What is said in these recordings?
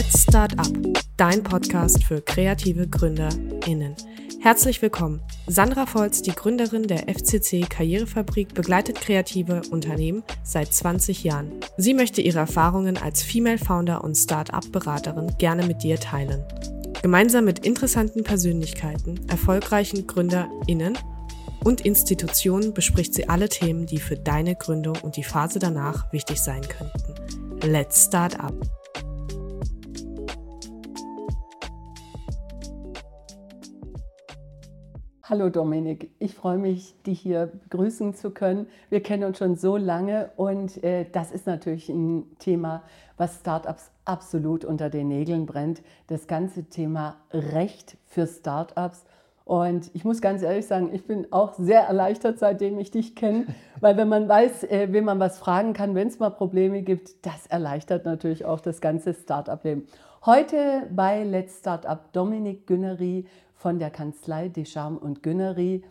Let's Start Up, dein Podcast für kreative GründerInnen. Herzlich willkommen. Sandra Volz, die Gründerin der FCC Karrierefabrik, begleitet kreative Unternehmen seit 20 Jahren. Sie möchte ihre Erfahrungen als Female Founder und Start-up-Beraterin gerne mit dir teilen. Gemeinsam mit interessanten Persönlichkeiten, erfolgreichen GründerInnen und Institutionen bespricht sie alle Themen, die für deine Gründung und die Phase danach wichtig sein könnten. Let's Start Up. Hallo Dominik, ich freue mich, dich hier begrüßen zu können. Wir kennen uns schon so lange und äh, das ist natürlich ein Thema, was Startups absolut unter den Nägeln brennt. Das ganze Thema Recht für Startups. Und ich muss ganz ehrlich sagen, ich bin auch sehr erleichtert, seitdem ich dich kenne, weil wenn man weiß, äh, wem man was fragen kann, wenn es mal Probleme gibt, das erleichtert natürlich auch das ganze Startup-Leben. Heute bei Let's Startup Dominik Günnery von der Kanzlei Deschamps und Günnery.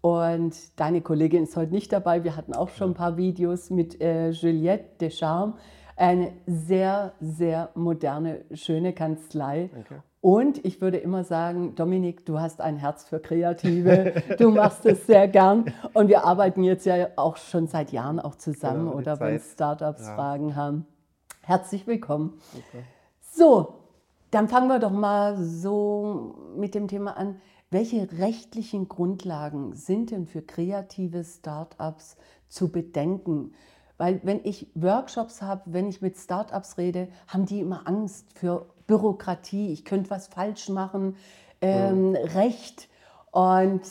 Und deine Kollegin ist heute nicht dabei. Wir hatten auch schon ein paar Videos mit äh, Juliette Deschamps. Eine sehr, sehr moderne, schöne Kanzlei. Okay. Und ich würde immer sagen, Dominik, du hast ein Herz für Kreative. Du machst es sehr gern. Und wir arbeiten jetzt ja auch schon seit Jahren auch zusammen genau, oder wenn Startups ja. Fragen haben. Herzlich willkommen. Okay. So, dann fangen wir doch mal so mit dem Thema an. Welche rechtlichen Grundlagen sind denn für kreative Startups zu bedenken? Weil wenn ich Workshops habe, wenn ich mit Startups rede, haben die immer Angst für Bürokratie. Ich könnte was falsch machen, ähm, ja. Recht. Und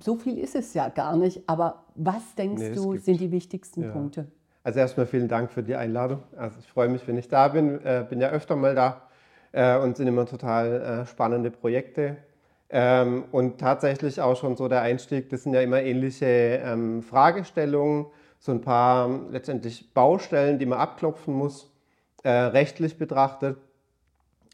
so viel ist es ja gar nicht. Aber was denkst nee, du, sind die wichtigsten ja. Punkte? Also erstmal vielen Dank für die Einladung. Also ich freue mich, wenn ich da bin. Äh, bin ja öfter mal da äh, und sind immer total äh, spannende Projekte. Ähm, und tatsächlich auch schon so der Einstieg, das sind ja immer ähnliche ähm, Fragestellungen, so ein paar ähm, letztendlich Baustellen, die man abklopfen muss, äh, rechtlich betrachtet.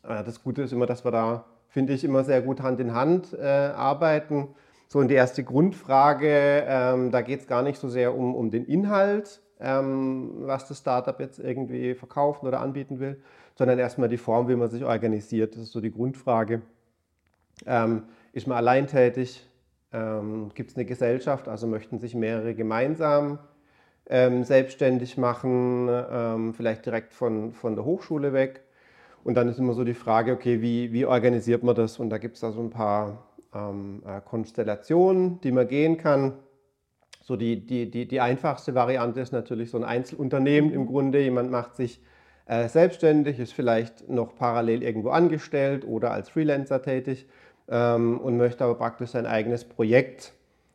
Äh, das Gute ist immer, dass wir da, finde ich, immer sehr gut Hand in Hand äh, arbeiten. So, und die erste Grundfrage, ähm, da geht es gar nicht so sehr um, um den Inhalt, ähm, was das Startup jetzt irgendwie verkaufen oder anbieten will, sondern erstmal die Form, wie man sich organisiert. Das ist so die Grundfrage. Ähm, ist man alleintätig? Ähm, Gibt es eine Gesellschaft? Also möchten sich mehrere gemeinsam ähm, selbstständig machen, ähm, vielleicht direkt von, von der Hochschule weg? Und dann ist immer so die Frage, okay, wie, wie organisiert man das? Und da gibt es da so ein paar ähm, äh, Konstellationen, die man gehen kann. So die, die, die, die einfachste Variante ist natürlich so ein Einzelunternehmen im Grunde. Jemand macht sich äh, selbstständig, ist vielleicht noch parallel irgendwo angestellt oder als Freelancer tätig ähm, und möchte aber praktisch sein eigenes Projekt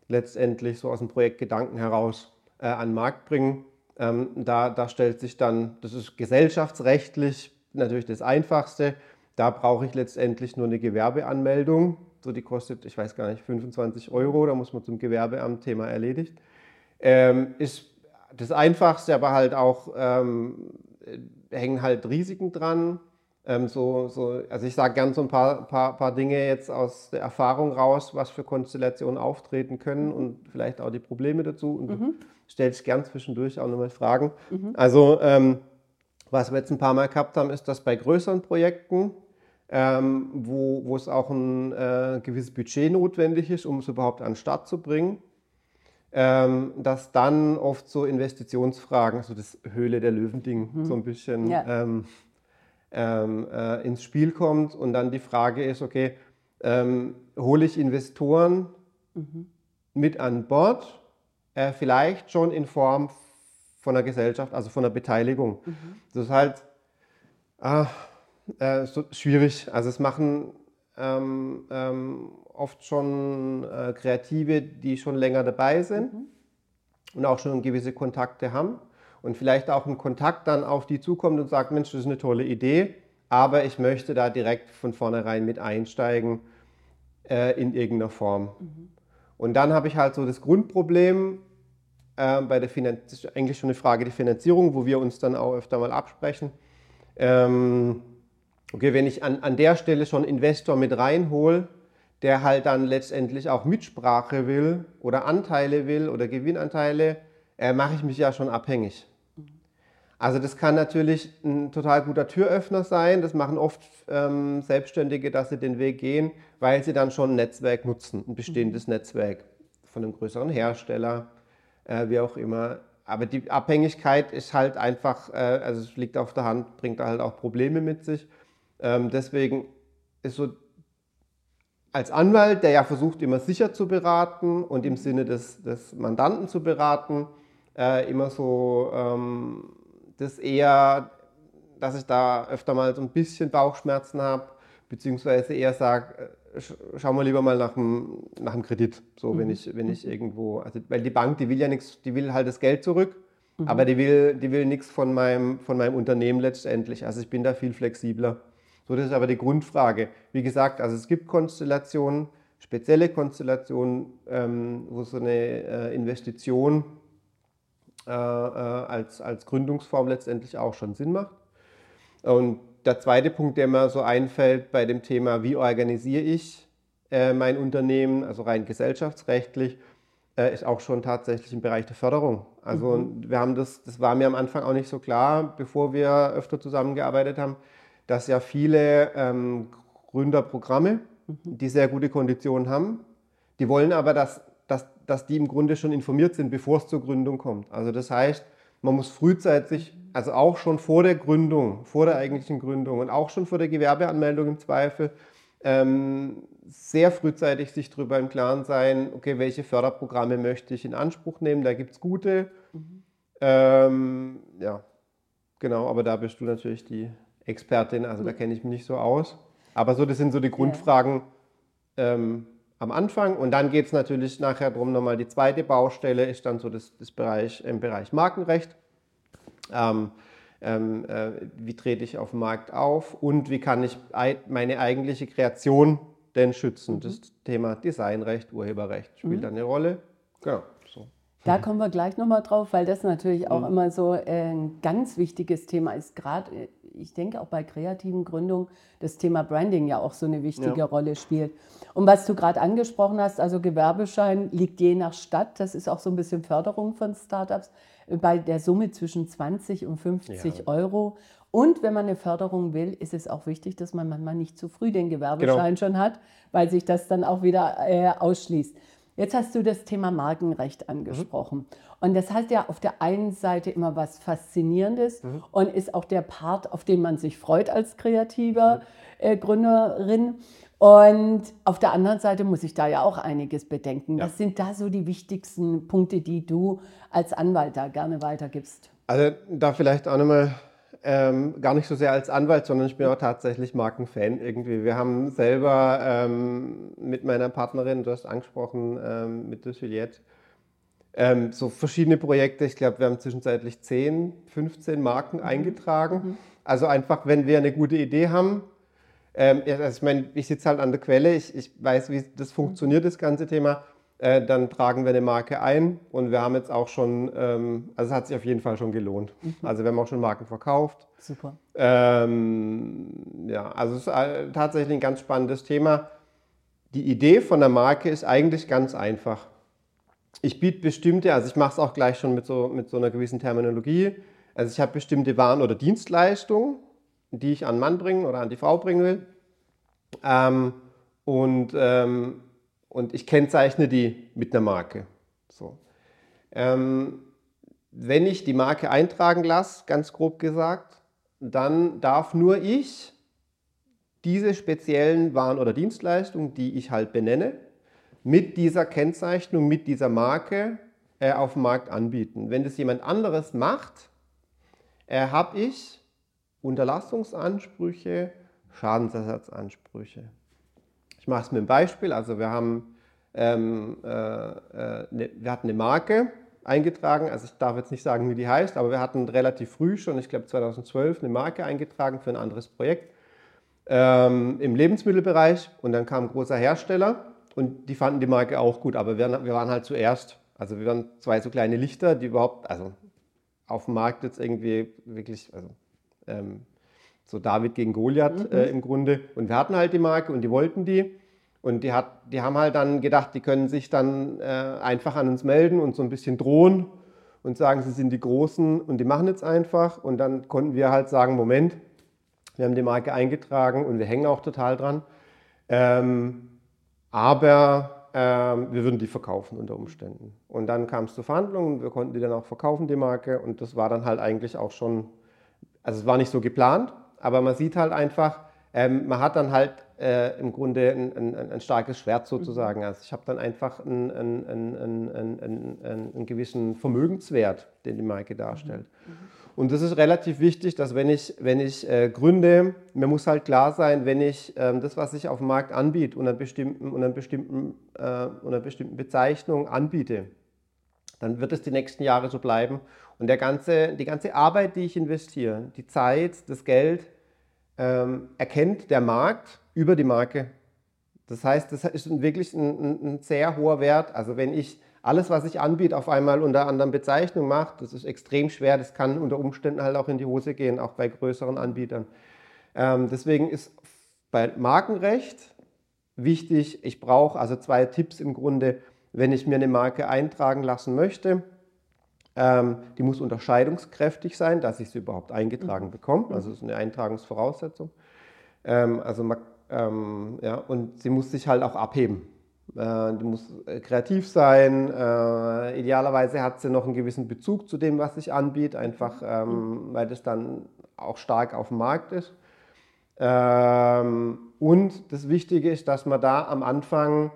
letztendlich so aus dem Projektgedanken heraus äh, an den Markt bringen. Ähm, da, da stellt sich dann, das ist gesellschaftsrechtlich natürlich das Einfachste. Da brauche ich letztendlich nur eine Gewerbeanmeldung. So, die kostet, ich weiß gar nicht, 25 Euro. Da muss man zum Gewerbeamt Thema erledigt. Ähm, ist das Einfachste, aber halt auch ähm, hängen halt Risiken dran. Ähm, so, so, also ich sage gern so ein paar, paar, paar Dinge jetzt aus der Erfahrung raus, was für Konstellationen auftreten können und vielleicht auch die Probleme dazu. Und mhm. du stellst gern zwischendurch auch nochmal Fragen. Mhm. Also ähm, was wir jetzt ein paar Mal gehabt haben, ist, dass bei größeren Projekten, ähm, wo, wo es auch ein äh, gewisses Budget notwendig ist, um es überhaupt an den Start zu bringen, ähm, dass dann oft so Investitionsfragen, so das Höhle der Löwen-Ding, mhm. so ein bisschen ja. ähm, ähm, äh, ins Spiel kommt. Und dann die Frage ist, okay, ähm, hole ich Investoren mhm. mit an Bord, äh, vielleicht schon in Form von der Gesellschaft, also von der Beteiligung. Mhm. Das ist halt ah, äh, so schwierig. Also es machen ähm, ähm, oft schon äh, Kreative, die schon länger dabei sind mhm. und auch schon gewisse Kontakte haben und vielleicht auch ein Kontakt dann auf die zukommt und sagt, Mensch, das ist eine tolle Idee, aber ich möchte da direkt von vornherein mit einsteigen äh, in irgendeiner Form. Mhm. Und dann habe ich halt so das Grundproblem äh, bei der das ist eigentlich schon eine Frage der Finanzierung, wo wir uns dann auch öfter mal absprechen. Ähm, okay, wenn ich an, an der Stelle schon Investor mit reinhole, der halt dann letztendlich auch Mitsprache will oder Anteile will oder Gewinnanteile, äh, mache ich mich ja schon abhängig. Also das kann natürlich ein total guter Türöffner sein. Das machen oft ähm, Selbstständige, dass sie den Weg gehen, weil sie dann schon ein Netzwerk nutzen, ein bestehendes mhm. Netzwerk von einem größeren Hersteller, äh, wie auch immer. Aber die Abhängigkeit ist halt einfach, äh, also es liegt auf der Hand, bringt halt auch Probleme mit sich. Ähm, deswegen ist so als Anwalt, der ja versucht, immer sicher zu beraten und im Sinne des, des Mandanten zu beraten, äh, immer so ähm, das eher, dass ich da öfter mal so ein bisschen Bauchschmerzen habe, beziehungsweise eher sage, äh, schau mal lieber mal nach dem, nach dem Kredit, so mhm. wenn ich, wenn ich irgendwo, also weil die Bank, die will ja nichts, die will halt das Geld zurück, mhm. aber die will, die will nichts von meinem, von meinem Unternehmen letztendlich. Also ich bin da viel flexibler. So, das ist aber die Grundfrage. Wie gesagt, also es gibt Konstellationen, spezielle Konstellationen, ähm, wo so eine äh, Investition äh, äh, als, als Gründungsform letztendlich auch schon Sinn macht. Und der zweite Punkt, der mir so einfällt bei dem Thema, wie organisiere ich äh, mein Unternehmen, also rein gesellschaftsrechtlich, äh, ist auch schon tatsächlich im Bereich der Förderung. Also mhm. wir haben das, das war mir am Anfang auch nicht so klar, bevor wir öfter zusammengearbeitet haben, dass ja viele ähm, Gründerprogramme, mhm. die sehr gute Konditionen haben, die wollen aber, dass dass, dass die im Grunde schon informiert sind, bevor es zur Gründung kommt. Also das heißt, man muss frühzeitig, also auch schon vor der Gründung, vor der eigentlichen Gründung und auch schon vor der Gewerbeanmeldung im Zweifel, ähm, sehr frühzeitig sich darüber im Klaren sein, okay, welche Förderprogramme möchte ich in Anspruch nehmen, da gibt es gute. Mhm. Ähm, ja, genau, aber da bist du natürlich die Expertin, also da kenne ich mich nicht so aus. Aber so, das sind so die Grundfragen, ähm, am Anfang und dann geht es natürlich nachher darum, nochmal die zweite Baustelle ist dann so das, das Bereich, im Bereich Markenrecht. Ähm, ähm, äh, wie trete ich auf dem Markt auf und wie kann ich meine eigentliche Kreation denn schützen? Mhm. Das Thema Designrecht, Urheberrecht spielt mhm. da eine Rolle. Genau. So. Da kommen wir gleich nochmal drauf, weil das natürlich auch mhm. immer so ein ganz wichtiges Thema ist, gerade ich denke auch bei kreativen Gründungen das Thema Branding ja auch so eine wichtige ja. Rolle spielt. Und was du gerade angesprochen hast, also Gewerbeschein liegt je nach Stadt, das ist auch so ein bisschen Förderung von Startups, bei der Summe zwischen 20 und 50 ja. Euro. Und wenn man eine Förderung will, ist es auch wichtig, dass man manchmal nicht zu früh den Gewerbeschein genau. schon hat, weil sich das dann auch wieder äh, ausschließt. Jetzt hast du das Thema Markenrecht angesprochen. Mhm. Und das hat ja auf der einen Seite immer was Faszinierendes mhm. und ist auch der Part, auf den man sich freut als kreativer äh, Gründerin. Und auf der anderen Seite muss ich da ja auch einiges bedenken. Ja. Was sind da so die wichtigsten Punkte, die du als Anwalt da gerne weitergibst? Also da vielleicht auch nochmal ähm, gar nicht so sehr als Anwalt, sondern ich bin auch tatsächlich Markenfan irgendwie. Wir haben selber ähm, mit meiner Partnerin, du hast angesprochen, ähm, mit der Juliette, ähm, so verschiedene Projekte. Ich glaube, wir haben zwischenzeitlich 10, 15 Marken mhm. eingetragen. Mhm. Also einfach, wenn wir eine gute Idee haben, ähm, also ich meine, ich sitze halt an der Quelle, ich, ich weiß, wie das funktioniert, das ganze Thema. Äh, dann tragen wir eine Marke ein und wir haben jetzt auch schon, ähm, also es hat sich auf jeden Fall schon gelohnt. Mhm. Also wir haben auch schon Marken verkauft. Super. Ähm, ja, also es ist äh, tatsächlich ein ganz spannendes Thema. Die Idee von der Marke ist eigentlich ganz einfach. Ich biete bestimmte, also ich mache es auch gleich schon mit so, mit so einer gewissen Terminologie. Also ich habe bestimmte Waren oder Dienstleistungen, die ich an den Mann bringen oder an die Frau bringen will. Ähm, und ähm, und ich kennzeichne die mit einer Marke. So. Ähm, wenn ich die Marke eintragen lasse, ganz grob gesagt, dann darf nur ich diese speziellen Waren oder Dienstleistungen, die ich halt benenne, mit dieser Kennzeichnung, mit dieser Marke äh, auf dem Markt anbieten. Wenn das jemand anderes macht, äh, habe ich Unterlassungsansprüche, Schadensersatzansprüche. Ich mache es mit einem Beispiel. Also wir haben ähm, äh, äh, ne, wir hatten eine Marke eingetragen, also ich darf jetzt nicht sagen, wie die heißt, aber wir hatten relativ früh schon, ich glaube 2012, eine Marke eingetragen für ein anderes Projekt ähm, im Lebensmittelbereich. Und dann kam ein großer Hersteller und die fanden die Marke auch gut, aber wir, wir waren halt zuerst, also wir waren zwei so kleine Lichter, die überhaupt, also auf dem Markt jetzt irgendwie wirklich, also ähm, so David gegen Goliath mhm. äh, im Grunde. Und wir hatten halt die Marke und die wollten die. Und die, hat, die haben halt dann gedacht, die können sich dann äh, einfach an uns melden und so ein bisschen drohen und sagen, sie sind die Großen und die machen jetzt einfach. Und dann konnten wir halt sagen, Moment, wir haben die Marke eingetragen und wir hängen auch total dran. Ähm, aber ähm, wir würden die verkaufen unter Umständen. Und dann kam es zu Verhandlungen, wir konnten die dann auch verkaufen, die Marke. Und das war dann halt eigentlich auch schon, also es war nicht so geplant, aber man sieht halt einfach, ähm, man hat dann halt äh, im Grunde ein, ein, ein, starkes Schwert sozusagen. Also ich habe dann einfach einen, einen, einen, gewissen Vermögenswert, den die Marke darstellt. Mhm. Und das ist relativ wichtig, dass wenn ich, wenn ich äh, gründe, mir muss halt klar sein, wenn ich ähm, das, was ich auf dem Markt anbiete, unter, bestimmten, unter, bestimmten, äh, unter bestimmten Bezeichnungen anbiete, dann wird es die nächsten Jahre so bleiben. Und der ganze, die ganze Arbeit, die ich investiere, die Zeit, das Geld, ähm, erkennt der Markt über die Marke. Das heißt, das ist wirklich ein, ein, ein, sehr hoher Wert. Also wenn ich alles, was ich anbiete, auf einmal unter anderen Bezeichnungen mache, das ist extrem schwer. Das kann unter Umständen halt auch in die Hose gehen, auch bei größeren Anbietern. Ähm, deswegen ist bei Markenrecht wichtig, ich brauche also zwei Tipps im Grunde, wenn ich mir eine Marke eintragen lassen möchte. Ähm, die muss unterscheidungskräftig sein, dass ich sie überhaupt eingetragen mhm. bekomme. Also das ist eine Eintragungsvoraussetzung. Ähm, also man, ähm, ja, und sie muss sich halt auch abheben. Äh, die muss äh, kreativ sein. Äh, idealerweise hat sie noch einen gewissen Bezug zu dem, was ich anbiete, einfach ähm, mhm. weil das dann auch stark auf dem Markt ist. Ähm, und das Wichtige ist, dass man da am Anfang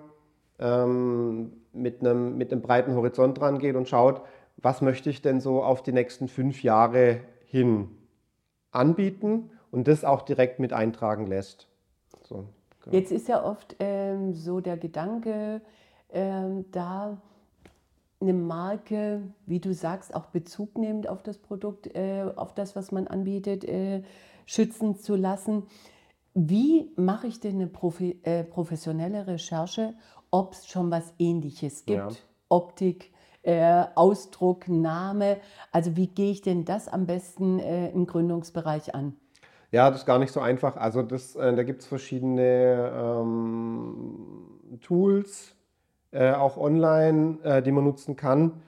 ähm, mit, einem, mit einem breiten Horizont dran geht und schaut, was möchte ich denn so auf die nächsten fünf Jahre hin anbieten und das auch direkt mit eintragen lässt. So, genau. Jetzt ist ja oft ähm, so der Gedanke ähm, da, eine Marke, wie du sagst, auch Bezug nimmt auf das Produkt, äh, auf das, was man anbietet, äh, schützen zu lassen. Wie mache ich denn eine Profi äh, professionelle Recherche, ob es schon was Ähnliches gibt? Ja. Optik, äh, Ausdruck, Name. Also wie gehe ich denn das am besten äh, im Gründungsbereich an? Ja, das ist gar nicht so einfach. Also das, äh, da gibt es verschiedene ähm, Tools, äh, auch online, äh, die man nutzen kann.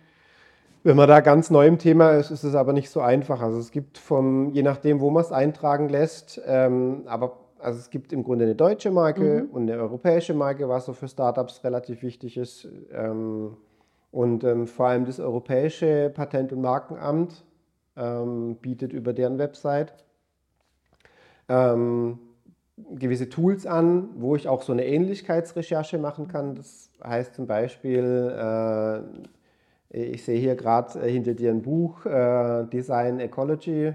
Wenn man da ganz neu im Thema ist, ist es aber nicht so einfach. Also es gibt vom, je nachdem, wo man es eintragen lässt, ähm, aber also es gibt im Grunde eine deutsche Marke mhm. und eine europäische Marke, was so für Startups relativ wichtig ist. Ähm, und ähm, vor allem das Europäische Patent- und Markenamt ähm, bietet über deren Website ähm, gewisse Tools an, wo ich auch so eine Ähnlichkeitsrecherche machen kann. Das heißt zum Beispiel, äh, ich sehe hier gerade äh, hinter dir ein Buch, äh, Design Ecology.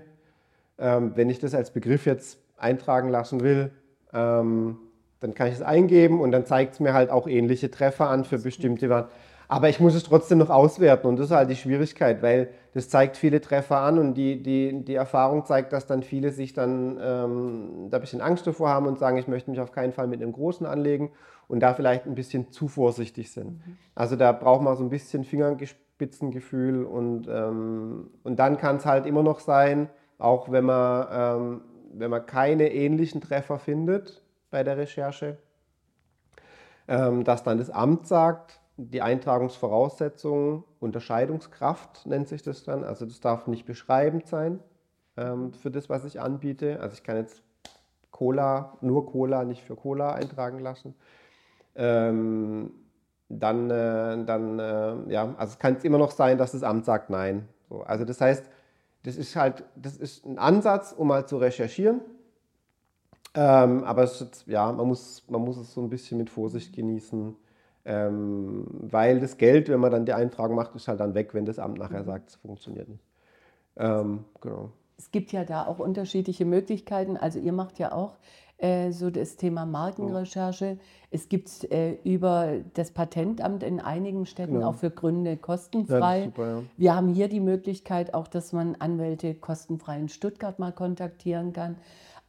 Ähm, wenn ich das als Begriff jetzt eintragen lassen will, ähm, dann kann ich es eingeben und dann zeigt es mir halt auch ähnliche Treffer an für bestimmte Waren. Aber ich muss es trotzdem noch auswerten und das ist halt die Schwierigkeit, weil das zeigt viele Treffer an und die, die, die Erfahrung zeigt, dass dann viele sich dann ähm, da ein bisschen Angst davor haben und sagen, ich möchte mich auf keinen Fall mit einem Großen anlegen und da vielleicht ein bisschen zu vorsichtig sind. Mhm. Also da braucht man so ein bisschen Fingerspitzengefühl und, ähm, und dann kann es halt immer noch sein, auch wenn man, ähm, wenn man keine ähnlichen Treffer findet bei der Recherche, ähm, dass dann das Amt sagt, die Eintragungsvoraussetzungen, Unterscheidungskraft nennt sich das dann. Also das darf nicht beschreibend sein ähm, für das, was ich anbiete. Also ich kann jetzt Cola, nur Cola, nicht für Cola eintragen lassen. Ähm, dann, äh, dann äh, ja, also kann es immer noch sein, dass das Amt sagt Nein. So, also das heißt, das ist halt, das ist ein Ansatz, um mal zu recherchieren. Ähm, aber ist, ja, man muss, man muss es so ein bisschen mit Vorsicht genießen ähm, weil das Geld, wenn man dann die Eintragung macht, ist halt dann weg, wenn das Amt nachher sagt, es funktioniert nicht. Ähm, genau. Es gibt ja da auch unterschiedliche Möglichkeiten. Also ihr macht ja auch äh, so das Thema Markenrecherche. Es gibt äh, über das Patentamt in einigen Städten genau. auch für Gründe kostenfrei. Ja, super, ja. Wir haben hier die Möglichkeit auch, dass man Anwälte kostenfrei in Stuttgart mal kontaktieren kann.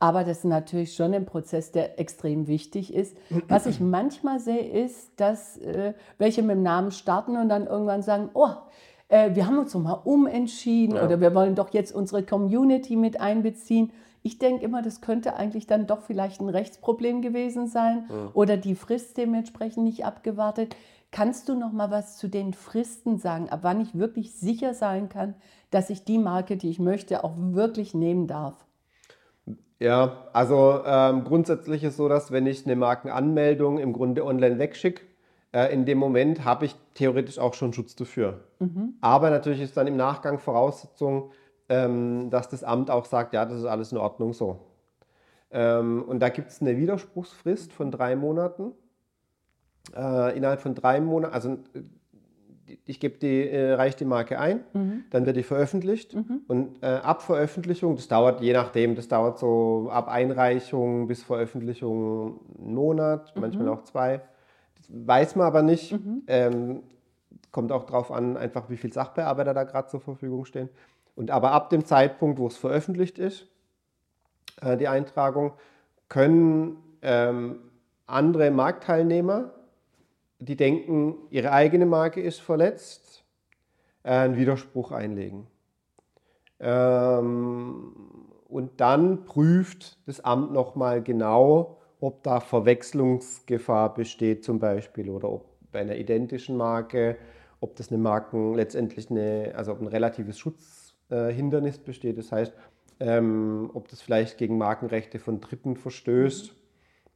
Aber das ist natürlich schon ein Prozess, der extrem wichtig ist. Was ich manchmal sehe, ist, dass äh, welche mit dem Namen starten und dann irgendwann sagen, oh, äh, wir haben uns noch mal umentschieden ja. oder wir wollen doch jetzt unsere Community mit einbeziehen. Ich denke immer, das könnte eigentlich dann doch vielleicht ein Rechtsproblem gewesen sein ja. oder die Frist dementsprechend nicht abgewartet. Kannst du noch mal was zu den Fristen sagen, ab wann ich wirklich sicher sein kann, dass ich die Marke, die ich möchte, auch wirklich nehmen darf? Ja, also ähm, grundsätzlich ist so, dass wenn ich eine Markenanmeldung im Grunde online wegschicke, äh, in dem Moment habe ich theoretisch auch schon Schutz dafür. Mhm. Aber natürlich ist dann im Nachgang Voraussetzung, ähm, dass das Amt auch sagt, ja, das ist alles in Ordnung so. Ähm, und da gibt es eine Widerspruchsfrist von drei Monaten. Äh, innerhalb von drei Monaten, also ich gebe die, äh, reiche die Marke ein, mhm. dann wird die veröffentlicht mhm. und äh, ab Veröffentlichung, das dauert je nachdem, das dauert so ab Einreichung bis Veröffentlichung einen Monat, mhm. manchmal auch zwei. Das weiß man aber nicht. Mhm. Ähm, kommt auch darauf an, einfach wie viele Sachbearbeiter da gerade zur Verfügung stehen. Und aber ab dem Zeitpunkt, wo es veröffentlicht ist, äh, die Eintragung, können ähm, andere Marktteilnehmer die denken, ihre eigene Marke ist verletzt, äh, einen Widerspruch einlegen. Ähm, und dann prüft das Amt nochmal genau, ob da Verwechslungsgefahr besteht zum Beispiel oder ob bei einer identischen Marke, ob das eine Marken letztendlich eine, also ob ein relatives Schutzhindernis besteht. Das heißt, ähm, ob das vielleicht gegen Markenrechte von Dritten verstößt.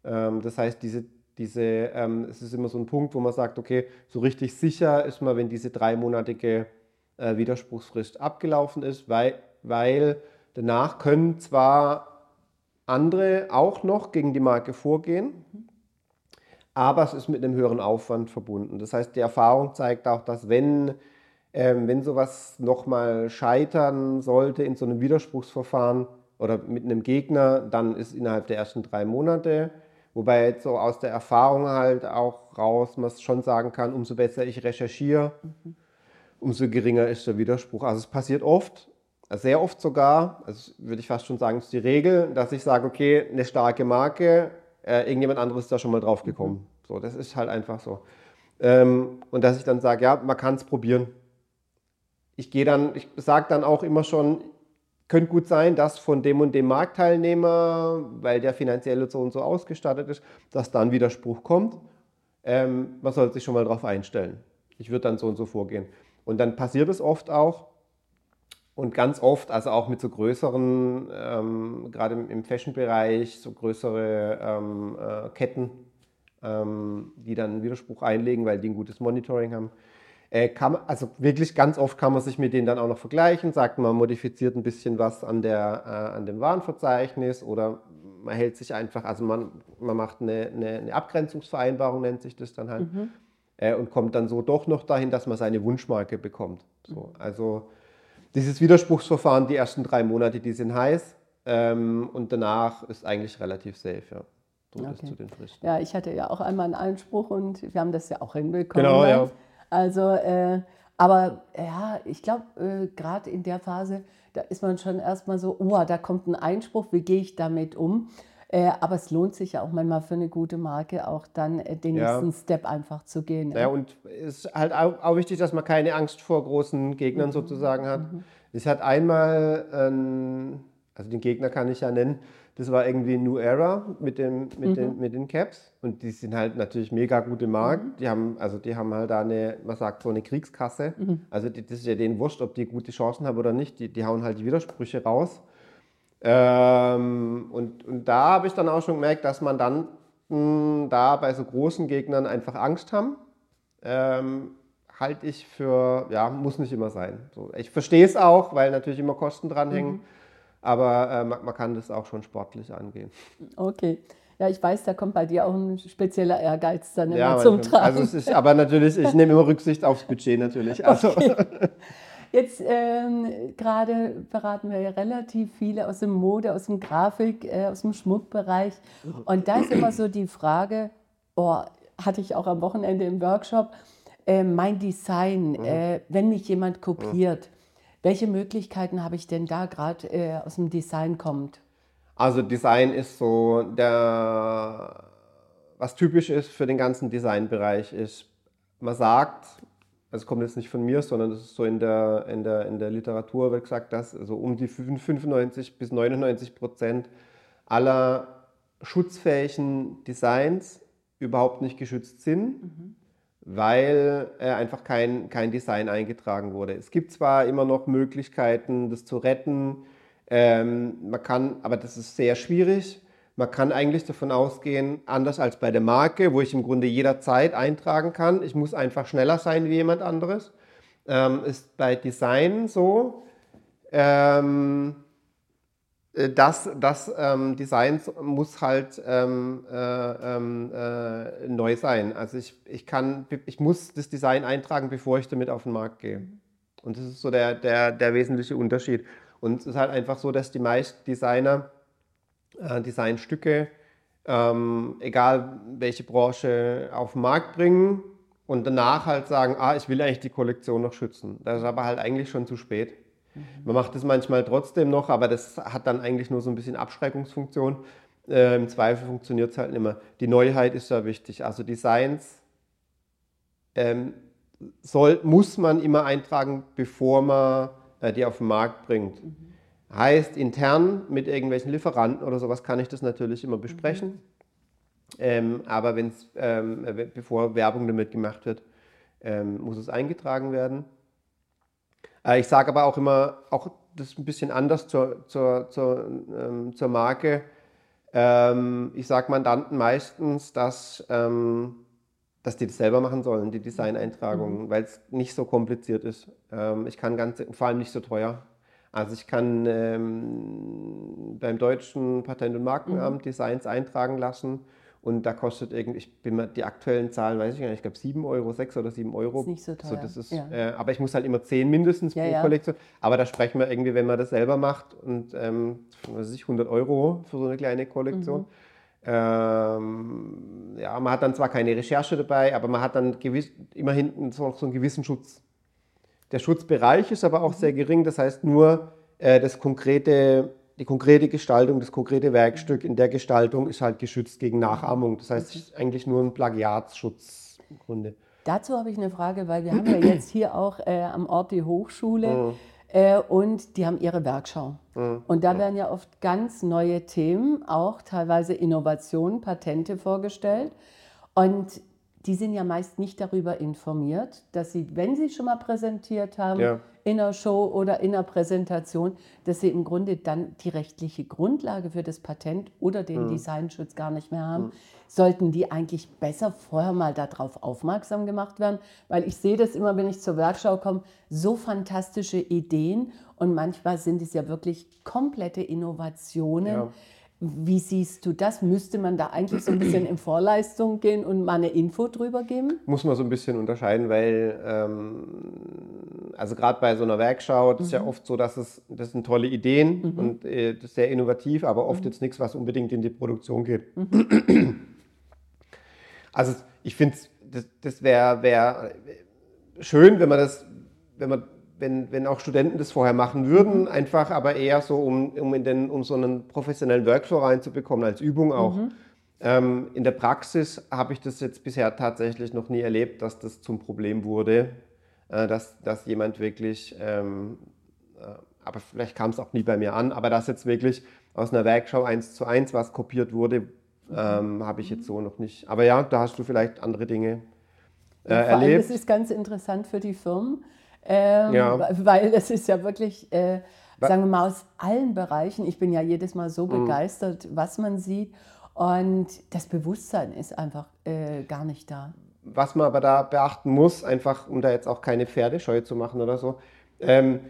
Ähm, das heißt, diese diese, ähm, es ist immer so ein Punkt, wo man sagt, okay, so richtig sicher ist man, wenn diese dreimonatige äh, Widerspruchsfrist abgelaufen ist, weil, weil danach können zwar andere auch noch gegen die Marke vorgehen, aber es ist mit einem höheren Aufwand verbunden. Das heißt, die Erfahrung zeigt auch, dass wenn, ähm, wenn sowas nochmal scheitern sollte in so einem Widerspruchsverfahren oder mit einem Gegner, dann ist innerhalb der ersten drei Monate Wobei jetzt so aus der Erfahrung halt auch raus man schon sagen kann, umso besser ich recherchiere, mhm. umso geringer ist der Widerspruch. Also es passiert oft, sehr oft sogar, also würde ich fast schon sagen, ist die Regel, dass ich sage, okay, eine starke Marke, äh, irgendjemand anderes ist da schon mal drauf gekommen. Mhm. So, das ist halt einfach so. Ähm, und dass ich dann sage, ja, man kann es probieren. Ich gehe dann, ich sage dann auch immer schon, könnte gut sein, dass von dem und dem Marktteilnehmer, weil der finanziell so und so ausgestattet ist, dass dann Widerspruch kommt. Ähm, man sollte sich schon mal darauf einstellen. Ich würde dann so und so vorgehen. Und dann passiert es oft auch. Und ganz oft, also auch mit so größeren, ähm, gerade im Fashion-Bereich, so größere ähm, äh, Ketten, ähm, die dann Widerspruch einlegen, weil die ein gutes Monitoring haben äh, kann, also wirklich ganz oft kann man sich mit denen dann auch noch vergleichen, sagt man modifiziert ein bisschen was an, der, äh, an dem Warenverzeichnis oder man hält sich einfach, also man, man macht eine, eine, eine Abgrenzungsvereinbarung, nennt sich das dann halt, mhm. äh, und kommt dann so doch noch dahin, dass man seine Wunschmarke bekommt. So, mhm. also dieses Widerspruchsverfahren, die ersten drei Monate, die sind heiß ähm, und danach ist eigentlich relativ safe, ja. So okay. Ja, ich hatte ja auch einmal einen Einspruch und wir haben das ja auch hinbekommen. Genau, ja. Also, äh, aber ja, ich glaube, äh, gerade in der Phase, da ist man schon erstmal so, oh, da kommt ein Einspruch, wie gehe ich damit um? Äh, aber es lohnt sich ja auch manchmal für eine gute Marke auch dann äh, den ja. nächsten Step einfach zu gehen. Ja, und es ist halt auch, auch, wichtig, dass man keine Angst vor großen Gegnern mhm. sozusagen hat. Mhm. Es hat einmal, ähm, also den Gegner kann ich ja nennen, das war irgendwie New Era mit, dem, mit, mhm. den, mit den Caps. Und die sind halt natürlich mega gute Marken. Mhm. Die haben, also die haben halt da eine, man sagt so eine Kriegskasse. Mhm. Also die, das ist ja denen wurscht, ob die gute Chancen haben oder nicht. Die, die hauen halt die Widersprüche raus. Ähm, und, und da habe ich dann auch schon gemerkt, dass man dann mh, hm, da bei so großen Gegnern einfach Angst haben. Ähm, halte ich für, ja, muss nicht immer sein. So, ich verstehe es auch, weil natürlich immer Kosten dranhängen. Mhm. Aber äh, man, man, kann das auch schon sportlich angehen. Okay. Ja, ich weiß, da kommt bei dir auch ein spezieller Ehrgeiz dann immer ja, zum Tragen. Also es ist, aber natürlich, ich nehme immer Rücksicht aufs Budget natürlich. Also. Okay. Jetzt ähm, gerade beraten wir ja relativ viele aus dem Mode, aus dem Grafik, äh, aus dem Schmuckbereich. Und da ist immer so die Frage, oh, hatte ich auch am Wochenende im Workshop, äh, mein Design, mhm. äh, wenn mich jemand kopiert. Welche Möglichkeiten habe ich denn da gerade äh, aus dem Design kommt? Also Design ist so der, was typisch ist für den ganzen Designbereich ist, man sagt, also kommt jetzt nicht von mir, sondern das ist so in der, in der, in der Literatur wird gesagt, dass also um die 95 bis 99 Prozent aller schutzfähigen Designs überhaupt nicht geschützt sind. Mhm weil äh, einfach kein, kein Design eingetragen wurde. Es gibt zwar immer noch Möglichkeiten, das zu retten, ähm, man kann, aber das ist sehr schwierig. Man kann eigentlich davon ausgehen, anders als bei der Marke, wo ich im Grunde jederzeit eintragen kann, ich muss einfach schneller sein wie jemand anderes, ähm, ist bei Design so, ähm, äh, das, das ähm, Design muss halt ähm, äh, ähm, äh, neu sein. Also ich, ich, kann, ich muss das Design eintragen, bevor ich damit auf den Markt gehe. Und das ist so der, der, der wesentliche Unterschied. Und es ist halt einfach so, dass die meisten Designer äh, Designstücke, ähm, egal welche Branche, auf den Markt bringen und danach halt sagen, ah, ich will eigentlich die Kollektion noch schützen. Das ist aber halt eigentlich schon zu spät. Mhm. Man macht das manchmal trotzdem noch, aber das hat dann eigentlich nur so ein bisschen Abschreckungsfunktion. Äh, Im Zweifel funktioniert es halt nicht mehr. Die Neuheit ist ja wichtig. Also Designs ähm, soll, muss man immer eintragen, bevor man äh, die auf den Markt bringt. Mhm. Heißt, intern mit irgendwelchen Lieferanten oder sowas kann ich das natürlich immer besprechen. Mhm. Ähm, aber wenn's, ähm, bevor Werbung damit gemacht wird, ähm, muss es eingetragen werden. Äh, ich sage aber auch immer, auch das ist ein bisschen anders zur, zur, zur, ähm, zur Marke. Ähm, ich sage Mandanten meistens, dass, ähm, dass die das selber machen sollen, die Designeintragungen, mhm. weil es nicht so kompliziert ist. Ähm, ich kann ganz, vor allem nicht so teuer. Also ich kann ähm, beim deutschen Patent- und Markenamt mhm. Designs eintragen lassen und da kostet irgendwie, ich bin mal die aktuellen Zahlen, weiß ich gar nicht, ich glaube 7 Euro, 6 oder 7 Euro. Das ist nicht so teuer. So, das ist, ja. äh, aber ich muss halt immer 10 mindestens ja, pro ja. Kollektion. Aber da sprechen wir irgendwie, wenn man das selber macht und ähm, was weiß ich, 100 Euro für so eine kleine Kollektion. Mhm. Ähm, ja, man hat dann zwar keine Recherche dabei, aber man hat dann gewiss, immer hinten so, so einen gewissen Schutz. Der Schutzbereich ist aber auch mhm. sehr gering, das heißt nur äh, das konkrete die konkrete Gestaltung, das konkrete Werkstück in der Gestaltung ist halt geschützt gegen Nachahmung. Das heißt, es ist eigentlich nur ein Plagiatsschutz im Grunde. Dazu habe ich eine Frage, weil wir haben ja jetzt hier auch äh, am Ort die Hochschule mhm. äh, und die haben ihre Werkschau. Mhm. Und da werden ja oft ganz neue Themen, auch teilweise Innovationen, Patente vorgestellt. Und die sind ja meist nicht darüber informiert, dass sie, wenn sie schon mal präsentiert haben, ja. in einer Show oder in einer Präsentation, dass sie im Grunde dann die rechtliche Grundlage für das Patent oder den mhm. Designschutz gar nicht mehr haben. Mhm. Sollten die eigentlich besser vorher mal darauf aufmerksam gemacht werden? Weil ich sehe das immer, wenn ich zur Werkschau komme, so fantastische Ideen und manchmal sind es ja wirklich komplette Innovationen. Ja wie siehst du das? Müsste man da eigentlich so ein bisschen in Vorleistung gehen und mal eine Info drüber geben? Muss man so ein bisschen unterscheiden, weil, ähm, also gerade bei so einer Werkschau, das ist ja mhm. oft so, dass es, das sind tolle Ideen mhm. und äh, das ist sehr innovativ, aber oft mhm. jetzt nichts, was unbedingt in die Produktion geht. Mhm. Also ich finde, das, das wäre wär schön, wenn man das, wenn man wenn, wenn auch Studenten das vorher machen würden, mhm. einfach aber eher so, um, um, in den, um so einen professionellen Workflow reinzubekommen, als Übung auch. Mhm. Ähm, in der Praxis habe ich das jetzt bisher tatsächlich noch nie erlebt, dass das zum Problem wurde, äh, dass, dass jemand wirklich, ähm, äh, aber vielleicht kam es auch nie bei mir an, aber dass jetzt wirklich aus einer Werkschau eins zu eins was kopiert wurde, ähm, habe ich jetzt so noch nicht. Aber ja, da hast du vielleicht andere Dinge äh, erlebt. Allem, das ist ganz interessant für die Firmen ähm, ja. Weil es ist ja wirklich, äh, sagen wir mal, aus allen Bereichen. Ich bin ja jedes Mal so mhm. begeistert, was man sieht. Und das Bewusstsein ist einfach äh, gar nicht da. Was man aber da beachten muss, einfach um da jetzt auch keine Pferdescheu zu machen oder so, ähm,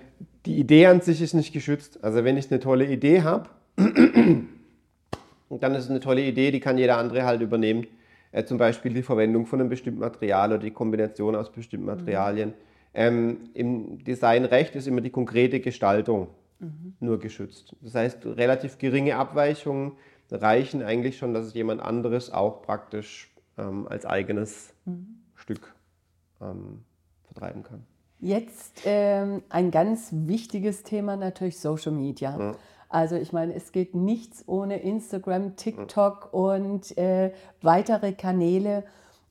die Idee an sich ist nicht geschützt. Also wenn ich eine tolle Idee habe, dann ist es eine tolle Idee, die kann jeder andere halt übernehmen. Äh, zum Beispiel die Verwendung von einem bestimmten Material oder die Kombination aus bestimmten mhm. Materialien. Mhm. Ähm, Im Designrecht ist immer die konkrete Gestaltung mhm. nur geschützt. Das heißt, relativ geringe Abweichungen reichen eigentlich schon, dass es jemand anderes auch praktisch ähm, als eigenes mhm. Stück ähm, vertreiben kann. Jetzt ähm, ein ganz wichtiges Thema natürlich Social Media. Ja. Also ich meine, es geht nichts ohne Instagram, TikTok ja. und äh, weitere Kanäle.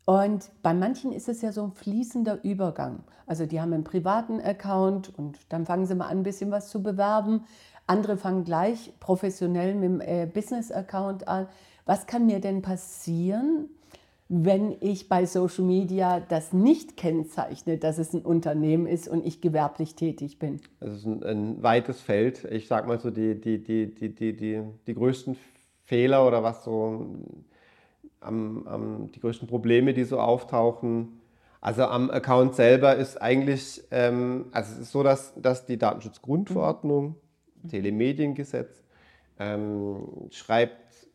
Und bei manchen ist es ja so ein fließender Übergang. Also die haben einen privaten Account und dann fangen sie mal an, ein bisschen was zu bewerben. Andere fangen gleich professionell mit dem äh, Business-Account an. Was kann mir denn passieren, wenn ich bei Social Media das nicht kennzeichne, dass es ein Unternehmen ist und ich gewerblich tätig bin? Das ist ein, ein weites Feld. Ich sage mal so, die, die, die, die, die, die, die größten Fehler oder was so am, am, die größten Probleme, die so auftauchen. Also am Account selber ist eigentlich, ähm, also es ist so, dass, dass die Datenschutzgrundverordnung, mhm. Telemediengesetz, ähm, schreibt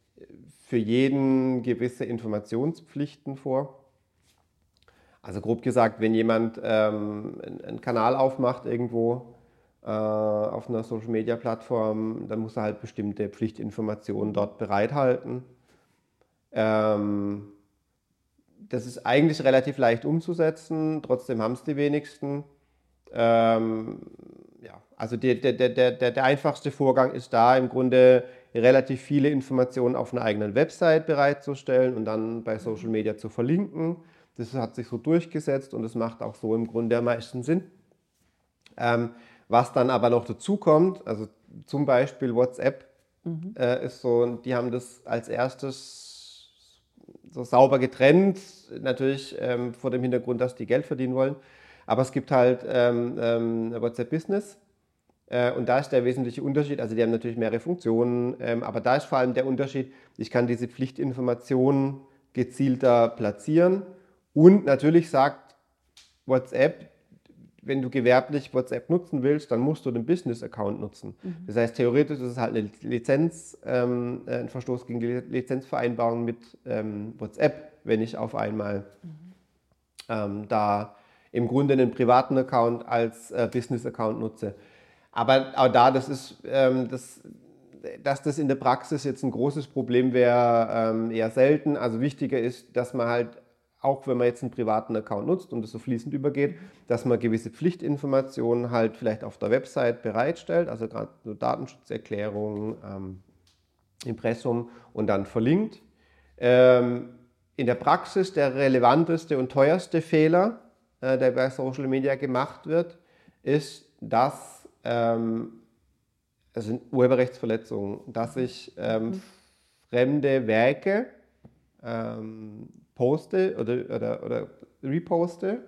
für jeden gewisse Informationspflichten vor. Also grob gesagt, wenn jemand ähm, einen Kanal aufmacht irgendwo äh, auf einer Social-Media-Plattform, dann muss er halt bestimmte Pflichtinformationen dort bereithalten. Ähm, das ist eigentlich relativ leicht umzusetzen, trotzdem haben es die wenigsten. Ähm, ja, also der, der, der, der, einfachste Vorgang ist da im Grunde relativ viele Informationen auf einer eigenen Website bereitzustellen und dann bei Social Media zu verlinken. Das hat sich so durchgesetzt und das macht auch so im Grunde am meisten Sinn. Ähm, was dann aber noch dazu kommt, also zum Beispiel WhatsApp mhm. äh, ist so, die haben das als erstes so sauber getrennt, natürlich ähm, vor dem Hintergrund, dass die Geld verdienen wollen. Aber es gibt halt ähm, ähm WhatsApp Business äh, und da ist der wesentliche Unterschied, also die haben natürlich mehrere Funktionen, ähm, aber da ist vor allem der Unterschied, ich kann diese Pflichtinformationen gezielter platzieren und natürlich sagt WhatsApp, wenn du gewerblich WhatsApp nutzen willst, dann musst du den Business-Account nutzen. Mhm. Das heißt, theoretisch ist es halt eine Lizenz, ähm, ein Verstoß gegen die Lizenzvereinbarung mit ähm, WhatsApp, wenn ich auf einmal mhm. ähm, da im Grunde einen privaten Account als äh, Business-Account nutze. Aber auch da, das ist, ähm, das, dass das in der Praxis jetzt ein großes Problem wäre, ähm, eher selten. Also wichtiger ist, dass man halt, auch wenn man jetzt einen privaten Account nutzt und das so fließend übergeht, dass man gewisse Pflichtinformationen halt vielleicht auf der Website bereitstellt, also gerade so Datenschutzerklärung, ähm, Impressum und dann verlinkt. Ähm, in der Praxis der relevanteste und teuerste Fehler, äh, der bei Social Media gemacht wird, ist, dass ähm, es sind Urheberrechtsverletzungen, dass ich ähm, mhm. fremde Werke ähm, poste oder, oder, oder reposte,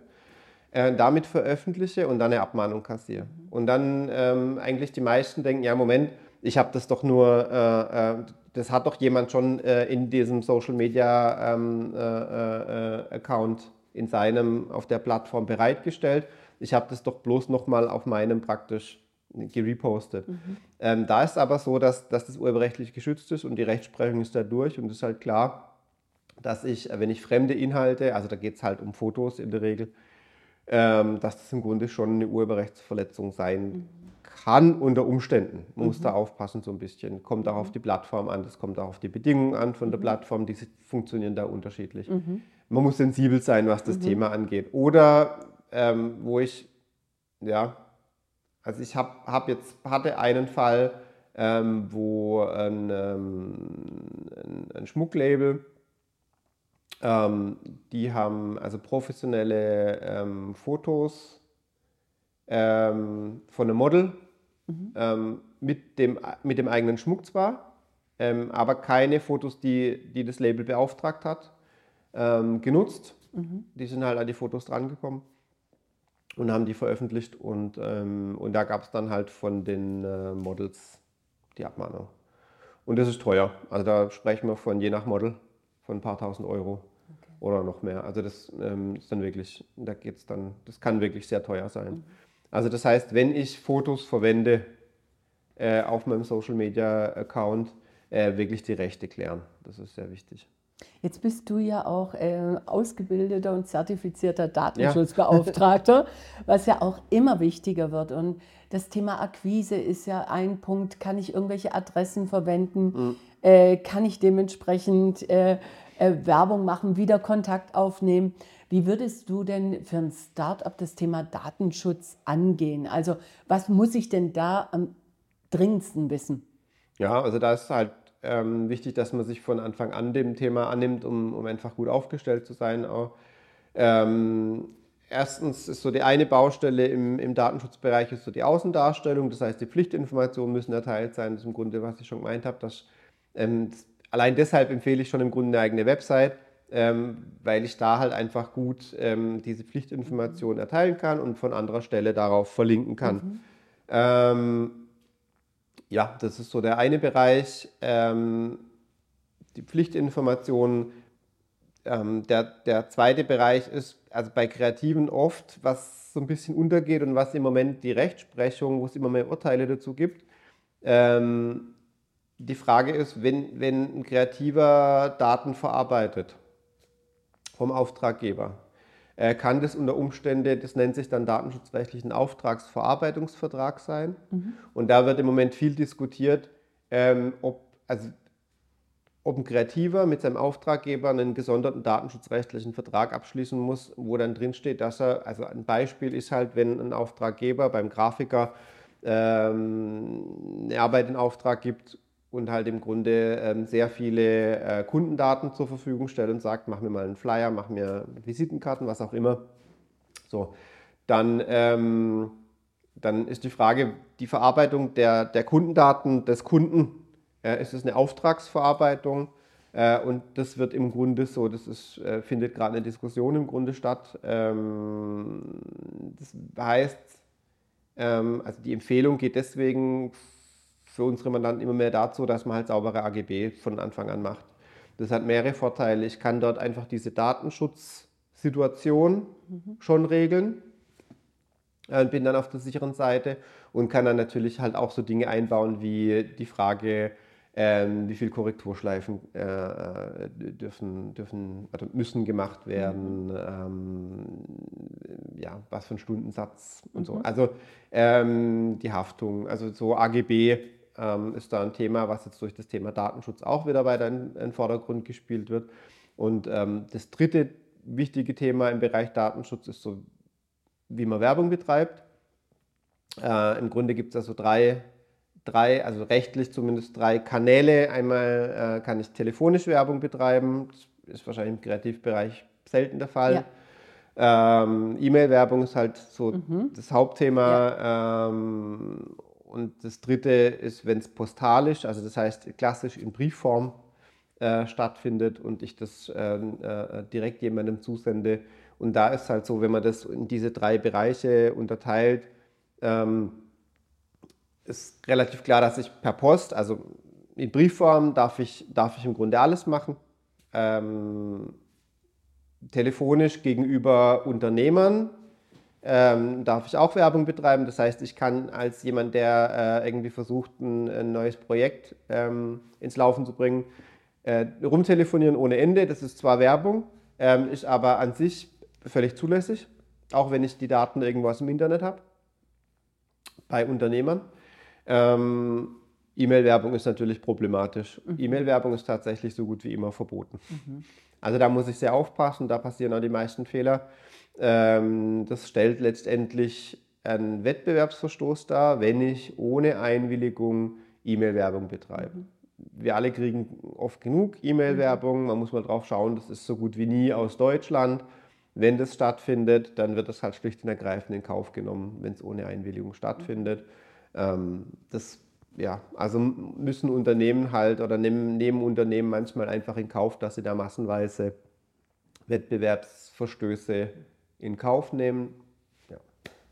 äh, damit veröffentliche und dann eine Abmahnung kassiere. Mhm. Und dann ähm, eigentlich die meisten denken, ja Moment, ich habe das doch nur, äh, äh, das hat doch jemand schon äh, in diesem Social Media ähm, äh, äh, Account in seinem, auf der Plattform bereitgestellt. Ich habe das doch bloß nochmal auf meinem praktisch gerepostet. Mhm. Ähm, da ist aber so, dass, dass das urheberrechtlich geschützt ist und die Rechtsprechung ist da durch und es ist halt klar, dass ich, wenn ich fremde Inhalte, also da geht es halt um Fotos in der Regel, ähm, dass das im Grunde schon eine Urheberrechtsverletzung sein mhm. kann unter Umständen. Man mhm. muss da aufpassen so ein bisschen. Kommt auch auf mhm. die Plattform an, das kommt auch auf die Bedingungen an von der mhm. Plattform, die funktionieren da unterschiedlich. Mhm. Man muss sensibel sein, was das Thema angeht. Oder ähm, wo ich, ja, also ich hab, hab jetzt, hatte einen Fall, ähm, wo ein, ähm, ein, ein Schmucklabel, ähm, die haben also professionelle ähm, Fotos ähm, von einem Model mhm. Ähm, mit, dem, mit dem eigenen Schmuck zwar, aber keine Fotos, die, die das Label beauftragt hat, genutzt. Mhm. Die sind halt an die Fotos drangekommen und haben die veröffentlicht und, ähm, und da gab es dann halt von den äh, Models die Abmahnung. Und das ist teuer. Also da sprechen wir von je nach Model von ein paar tausend Euro okay. oder noch mehr. Also das ähm, ist dann wirklich, da geht's dann, das kann wirklich sehr teuer sein. Mhm. Also das heißt, wenn ich Fotos verwende äh, auf meinem Social Media Account, äh, wirklich die Rechte klären. Das ist sehr wichtig. Jetzt bist du ja auch äh, ausgebildeter und zertifizierter Datenschutzbeauftragter, ja. was ja auch immer wichtiger wird. Und das Thema Akquise ist ja ein Punkt. Kann ich irgendwelche Adressen verwenden? Mhm. Äh, kann ich dementsprechend äh, äh Werbung machen, wieder Kontakt aufnehmen? Wie würdest du denn für ein Startup das Thema Datenschutz angehen? Also was muss ich denn da am dringendsten wissen? Ja, also da ist halt ähm, wichtig, dass man sich von Anfang an dem Thema annimmt, um, um einfach gut aufgestellt zu sein. Auch. Ähm, erstens ist so die eine Baustelle im, im Datenschutzbereich ist so die Außendarstellung, das heißt die Pflichtinformationen müssen erteilt sein. Das ist im Grunde, was ich schon gemeint habe. Dass, ähm, allein deshalb empfehle ich schon im Grunde eine eigene Website, ähm, weil ich da halt einfach gut ähm, diese Pflichtinformation erteilen kann und von anderer Stelle darauf verlinken kann. Mhm. Ja, das ist so der eine Bereich. Ähm, die Pflichtinformationen. Ähm, der, der zweite Bereich ist, also bei Kreativen oft, was so ein bisschen untergeht und was im Moment die Rechtsprechung, wo es immer mehr Urteile dazu gibt. Ähm, die Frage ist, wenn, wenn ein Kreativer Daten verarbeitet vom Auftraggeber, kann das unter Umständen, das nennt sich dann datenschutzrechtlichen Auftragsverarbeitungsvertrag sein. Mhm. Und da wird im Moment viel diskutiert, ähm, ob, also, ob ein Kreativer mit seinem Auftraggeber einen gesonderten datenschutzrechtlichen Vertrag abschließen muss, wo dann drin steht, dass er, also ein Beispiel ist halt, wenn ein Auftraggeber beim Grafiker ähm, eine Arbeit in Auftrag gibt und halt im Grunde ähm, sehr viele äh, Kundendaten zur Verfügung stellt und sagt, mach mir mal einen Flyer, mach mir Visitenkarten, was auch immer. So, dann, ähm, dann ist die Frage, die Verarbeitung der, der Kundendaten des Kunden, äh, ist es eine Auftragsverarbeitung? Äh, und das wird im Grunde so, das ist, äh, findet gerade eine Diskussion im Grunde statt. Ähm, das heißt, ähm, also die Empfehlung geht deswegen für unsere Mandanten immer mehr dazu, dass man halt saubere AGB von Anfang an macht. Das hat mehrere Vorteile. Ich kann dort einfach diese Datenschutzsituation mhm. schon regeln äh, bin dann auf der sicheren Seite und kann dann natürlich halt auch so Dinge einbauen wie die Frage, ähm, wie viele Korrekturschleifen äh, äh, dürfen, dürfen oder müssen gemacht werden, mhm. ähm, ja, was für ein Stundensatz und mhm. so. Also ähm, die Haftung, also so AGB ähm, ist da ein Thema, was jetzt durch das Thema Datenschutz auch wieder weiter in den Vordergrund gespielt wird. Und ähm, das dritte wichtige Thema im Bereich Datenschutz ist so, wie man Werbung betreibt. Äh, Im Grunde gibt es also drei, drei, also rechtlich zumindest drei Kanäle. Einmal äh, kann ich telefonisch Werbung betreiben, das ist wahrscheinlich im Kreativbereich selten der Fall. Ja. Ähm, E-Mail-Werbung ist halt so mhm. das Hauptthema. Ja. Ähm, und das dritte ist, wenn es postalisch, also das heißt klassisch in Briefform äh, stattfindet und ich das äh, äh, direkt jemandem zusende. Und da ist halt so, wenn man das in diese drei Bereiche unterteilt, ähm, ist relativ klar, dass ich per Post, also in Briefform darf ich, darf ich im Grunde alles machen. Ähm, telefonisch gegenüber Unternehmern ähm, darf ich auch Werbung betreiben. Das heißt, ich kann als jemand, der äh, irgendwie versucht, ein, ein neues Projekt ähm, ins Laufen zu bringen, äh, rumtelefonieren ohne Ende. Das ist zwar Werbung, ähm, ist aber an sich völlig zulässig, auch wenn ich die Daten irgendwo aus dem Internet habe, bei Unternehmern. Ähm, E-Mail-Werbung ist natürlich problematisch. Mhm. E-Mail-Werbung ist tatsächlich so gut wie immer verboten. Mhm. Also da muss ich sehr aufpassen, da passieren auch die meisten Fehler. Ähm, das stellt letztendlich einen Wettbewerbsverstoß dar, wenn ich ohne Einwilligung E-Mail-Werbung betreibe. Wir alle kriegen oft genug E-Mail-Werbung, man muss mal drauf schauen, das ist so gut wie nie aus Deutschland. Wenn das stattfindet, dann wird das halt schlicht und ergreifend in Kauf genommen, wenn es ohne Einwilligung stattfindet. Ähm, das ja, also müssen Unternehmen halt oder nehmen, nehmen Unternehmen manchmal einfach in Kauf, dass sie da massenweise Wettbewerbsverstöße in Kauf nehmen. Ja,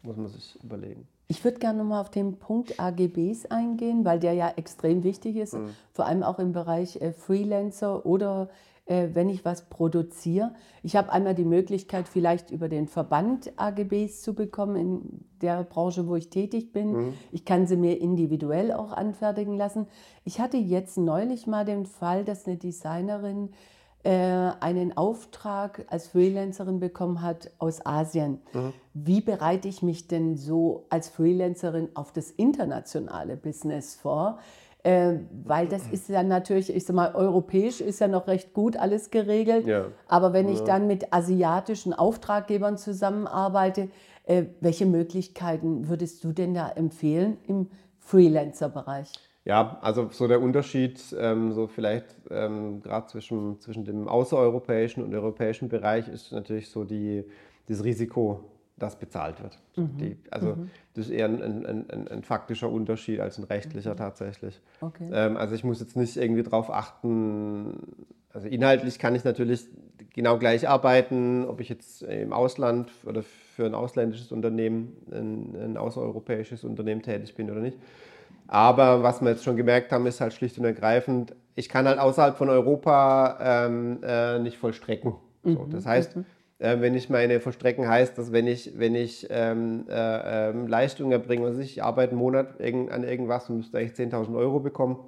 muss man sich überlegen. Ich würde gerne nochmal auf den Punkt AGBs eingehen, weil der ja extrem wichtig ist, mhm. vor allem auch im Bereich äh, Freelancer oder äh, wenn ich was produziere. Ich habe einmal die Möglichkeit, vielleicht über den Verband AGBs zu bekommen in der Branche, wo ich tätig bin. Mhm. Ich kann sie mir individuell auch anfertigen lassen. Ich hatte jetzt neulich mal den Fall, dass eine Designerin einen Auftrag als Freelancerin bekommen hat aus Asien. Mhm. Wie bereite ich mich denn so als Freelancerin auf das internationale Business vor? Äh, weil das ist ja natürlich, ich sag mal, europäisch ist ja noch recht gut alles geregelt. Ja. Aber wenn ich dann mit asiatischen Auftraggebern zusammenarbeite, äh, welche Möglichkeiten würdest du denn da empfehlen im Freelancer-Bereich? Ja, also so der Unterschied, ähm, so vielleicht ähm, gerade zwischen, zwischen dem außereuropäischen und europäischen Bereich ist natürlich so die, das Risiko, das bezahlt wird. Mhm. Die, also mhm. das ist eher ein, ein, ein, ein, faktischer Unterschied als ein rechtlicher mhm. tatsächlich. Okay. Ähm, also ich muss jetzt nicht irgendwie darauf achten, also inhaltlich kann ich natürlich genau gleich arbeiten, ob ich jetzt im Ausland oder für ein ausländisches Unternehmen, ein, ein außereuropäisches Unternehmen tätig bin oder nicht. Aber was wir jetzt schon gemerkt haben, ist halt schlicht und ergreifend, ich kann halt außerhalb von Europa ähm, äh, nicht vollstrecken. So, mhm. Das heißt, mhm. äh, wenn ich meine vollstrecken heißt, dass wenn ich, wenn ich ähm, äh, ähm, Leistung erbringe, was ich, ich arbeite einen Monat an irgendwas und müsste eigentlich 10.000 Euro bekommen,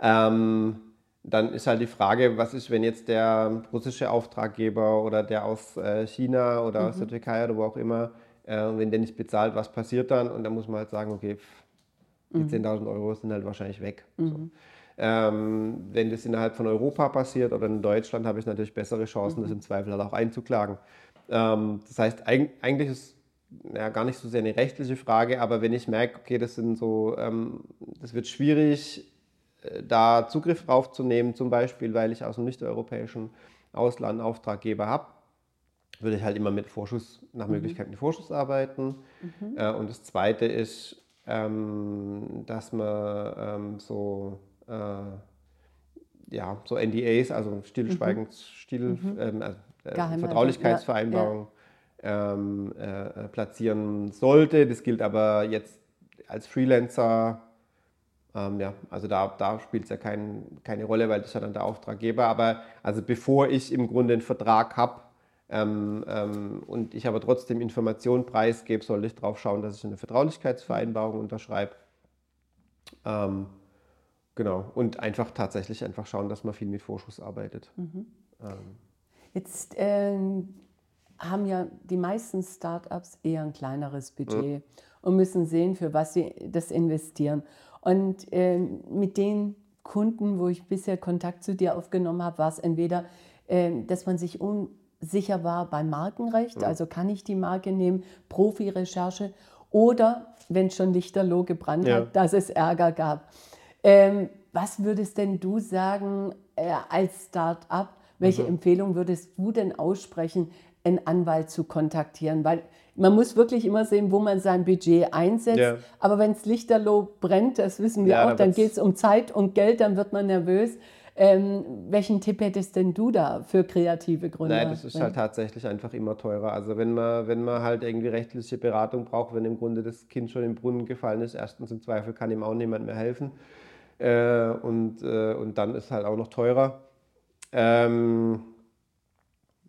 ähm, dann ist halt die Frage, was ist, wenn jetzt der russische Auftraggeber oder der aus äh, China oder mhm. aus der Türkei oder wo auch immer, äh, wenn der nicht bezahlt, was passiert dann? Und dann muss man halt sagen, okay, die mhm. 10.000 Euro sind halt wahrscheinlich weg. Mhm. So. Ähm, wenn das innerhalb von Europa passiert oder in Deutschland, habe ich natürlich bessere Chancen, das mhm. im Zweifel halt auch einzuklagen. Ähm, das heißt, eigentlich ist ja, gar nicht so sehr eine rechtliche Frage, aber wenn ich merke, okay, das sind so, ähm, das wird schwierig, da Zugriff drauf zu nehmen, zum Beispiel, weil ich aus einem nicht-europäischen Ausland Auftraggeber habe, würde ich halt immer mit Vorschuss, nach mhm. Möglichkeit mit Vorschuss arbeiten. Mhm. Äh, und das Zweite ist, ähm, dass man ähm, so, äh, ja, so NDAs, also Stillschweigens, mhm. Still, mhm. ähm, also, äh, Vertraulichkeitsvereinbarung ja. Ähm, äh, platzieren sollte. Das gilt aber jetzt als Freelancer ähm, ja, also da, da spielt es ja kein, keine Rolle, weil das ist ja dann der Auftraggeber. Aber also bevor ich im Grunde einen Vertrag habe ähm, ähm, und ich aber trotzdem Informationen preisgebe, soll ich darauf schauen, dass ich eine Vertraulichkeitsvereinbarung unterschreibe. Ähm, genau. Und einfach tatsächlich einfach schauen, dass man viel mit Vorschuss arbeitet. Mhm. Ähm. Jetzt ähm, haben ja die meisten Startups eher ein kleineres Budget mhm. und müssen sehen, für was sie das investieren. Und äh, mit den Kunden, wo ich bisher Kontakt zu dir aufgenommen habe, war es entweder, äh, dass man sich unsicher war beim Markenrecht, ja. also kann ich die Marke nehmen, Profi-Recherche, oder wenn schon Lichterloh gebrannt ja. hat, dass es Ärger gab. Ähm, was würdest denn du sagen äh, als Start-up? Welche mhm. Empfehlung würdest du denn aussprechen, einen Anwalt zu kontaktieren? Weil man muss wirklich immer sehen, wo man sein Budget einsetzt. Ja. Aber wenn es lichterloh brennt, das wissen wir ja, auch, dann geht es um Zeit und Geld, dann wird man nervös. Ähm, welchen Tipp hättest denn du da für kreative Gründer? Nein, das ist halt tatsächlich einfach immer teurer. Also wenn man, wenn man halt irgendwie rechtliche Beratung braucht, wenn im Grunde das Kind schon im Brunnen gefallen ist, erstens im Zweifel kann ihm auch niemand mehr helfen. Äh, und, äh, und dann ist halt auch noch teurer. Ähm,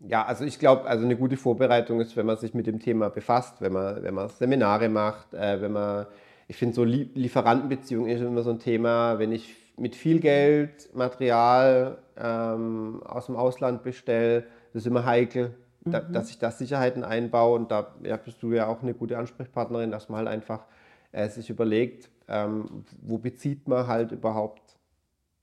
ja, also ich glaube, also eine gute Vorbereitung ist, wenn man sich mit dem Thema befasst, wenn man, wenn man Seminare macht, äh, wenn man, ich finde so Lieferantenbeziehung ist immer so ein Thema, wenn ich mit viel Geld Material ähm, aus dem Ausland bestelle, das ist immer heikel, mhm. da, dass ich da Sicherheiten einbaue und da ja, bist du ja auch eine gute Ansprechpartnerin, dass man halt einfach äh, sich überlegt, ähm, wo bezieht man halt überhaupt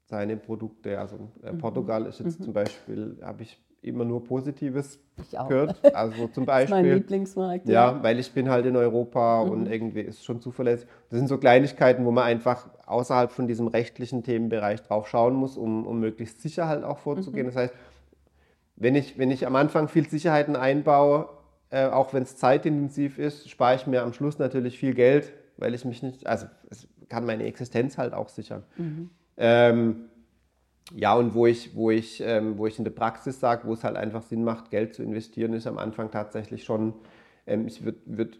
seine Produkte. Also äh, mhm. Portugal ist jetzt mhm. zum Beispiel, habe ich immer nur Positives gehört. Also zum Beispiel. das ist mein Lieblingsmarkt. Ja, ja, weil ich bin halt in Europa mhm. und irgendwie ist schon zuverlässig. Das sind so Kleinigkeiten, wo man einfach außerhalb von diesem rechtlichen Themenbereich drauf schauen muss, um, um möglichst sicher halt auch vorzugehen. Mhm. Das heißt, wenn ich, wenn ich am Anfang viel Sicherheiten einbaue, äh, auch wenn es zeitintensiv ist, spare ich mir am Schluss natürlich viel Geld, weil ich mich nicht, also es kann meine Existenz halt auch sichern. Mhm. Ähm, ja, und wo ich, wo ich, ähm, wo ich in der Praxis sage, wo es halt einfach Sinn macht, Geld zu investieren, ist am Anfang tatsächlich schon, ähm, ich würd, würd,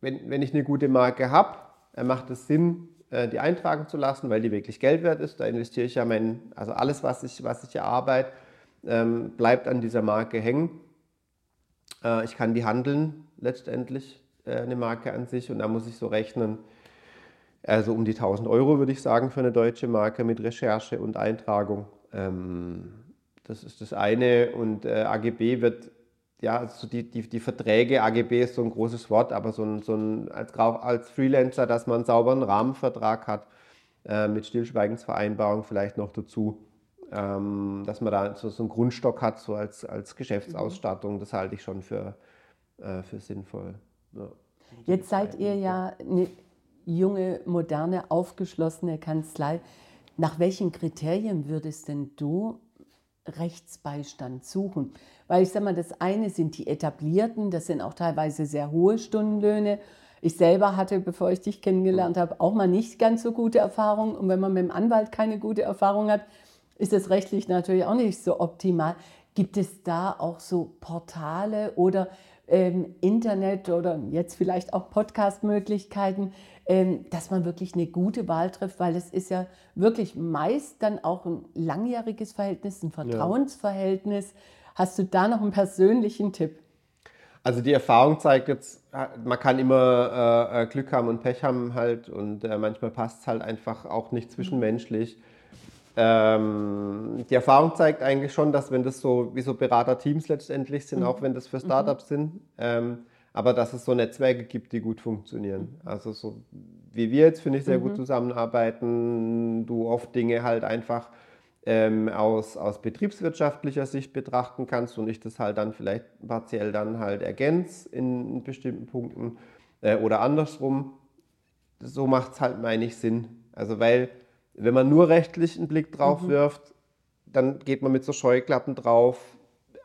wenn, wenn ich eine gute Marke habe, äh, macht es Sinn, äh, die eintragen zu lassen, weil die wirklich Geld wert ist. Da investiere ich ja mein, also alles, was ich, was ich erarbeite, ähm, bleibt an dieser Marke hängen. Äh, ich kann die handeln letztendlich, äh, eine Marke an sich, und da muss ich so rechnen, also um die 1000 Euro würde ich sagen für eine deutsche Marke mit Recherche und Eintragung. Ähm, das ist das eine. Und äh, AGB wird, ja, also die, die, die Verträge, AGB ist so ein großes Wort, aber so ein, so ein als, als Freelancer, dass man einen sauberen Rahmenvertrag hat äh, mit Stillschweigensvereinbarung vielleicht noch dazu. Ähm, dass man da so, so einen Grundstock hat, so als, als Geschäftsausstattung, das halte ich schon für, äh, für sinnvoll. Ja. Jetzt seid ihr ja eine junge, moderne, aufgeschlossene Kanzlei. Nach welchen Kriterien würdest denn du Rechtsbeistand suchen? Weil ich sage mal, das eine sind die etablierten, das sind auch teilweise sehr hohe Stundenlöhne. Ich selber hatte, bevor ich dich kennengelernt habe, auch mal nicht ganz so gute Erfahrungen. Und wenn man mit dem Anwalt keine gute Erfahrung hat, ist es rechtlich natürlich auch nicht so optimal. Gibt es da auch so Portale oder ähm, Internet oder jetzt vielleicht auch Podcast-Möglichkeiten, ähm, dass man wirklich eine gute Wahl trifft, weil es ist ja wirklich meist dann auch ein langjähriges Verhältnis, ein Vertrauensverhältnis. Ja. Hast du da noch einen persönlichen Tipp? Also die Erfahrung zeigt jetzt, man kann immer äh, äh, Glück haben und Pech haben halt und äh, manchmal passt es halt einfach auch nicht zwischenmenschlich. Ähm, die Erfahrung zeigt eigentlich schon, dass wenn das so wie so Beraterteams letztendlich sind, mhm. auch wenn das für Startups mhm. sind, ähm, aber dass es so Netzwerke gibt, die gut funktionieren. Also so wie wir jetzt, finde ich, sehr mhm. gut zusammenarbeiten, du oft Dinge halt einfach ähm, aus, aus betriebswirtschaftlicher Sicht betrachten kannst und ich das halt dann vielleicht partiell dann halt ergänze in bestimmten Punkten äh, oder andersrum. So macht es halt, meine ich, Sinn. Also weil, wenn man nur rechtlich einen Blick drauf mhm. wirft, dann geht man mit so Scheuklappen drauf.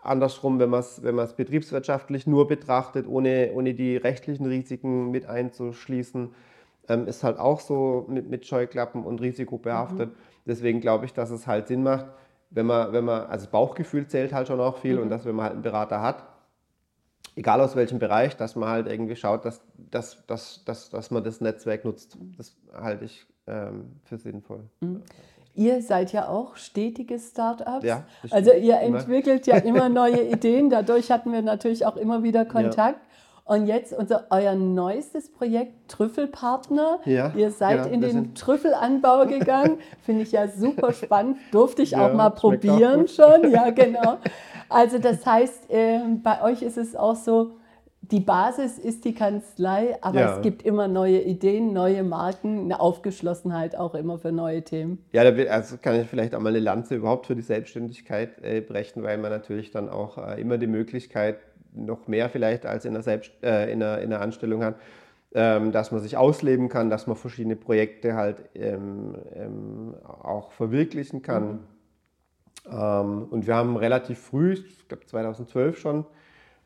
Andersrum, wenn man es wenn betriebswirtschaftlich nur betrachtet, ohne, ohne die rechtlichen Risiken mit einzuschließen, ähm, ist halt auch so mit, mit Scheuklappen und Risiko behaftet. Mhm. Deswegen glaube ich, dass es halt Sinn macht, wenn man, wenn man, also Bauchgefühl zählt halt schon auch viel mhm. und dass wenn man halt einen Berater hat, egal aus welchem Bereich, dass man halt irgendwie schaut, dass, dass, dass, dass, dass man das Netzwerk nutzt. Das halte ich ähm, für sinnvoll. Mhm. Ihr seid ja auch stetige Startups. Ja, also ihr entwickelt ja immer neue Ideen. Dadurch hatten wir natürlich auch immer wieder Kontakt. Ja. Und jetzt unser, euer neuestes Projekt Trüffelpartner. Ja, Ihr seid genau, in den Trüffelanbau gegangen. Finde ich ja super spannend. Durfte ich ja, auch mal probieren auch schon. Ja, genau. Also das heißt, äh, bei euch ist es auch so, die Basis ist die Kanzlei, aber ja. es gibt immer neue Ideen, neue Marken, eine Aufgeschlossenheit auch immer für neue Themen. Ja, da will, also kann ich vielleicht auch mal eine Lanze überhaupt für die Selbstständigkeit äh, brechen, weil man natürlich dann auch äh, immer die Möglichkeit noch mehr vielleicht als in der, Selbst, äh, in der, in der Anstellung hat, ähm, dass man sich ausleben kann, dass man verschiedene Projekte halt ähm, ähm, auch verwirklichen kann. Mhm. Ähm, und wir haben relativ früh, ich glaube 2012 schon,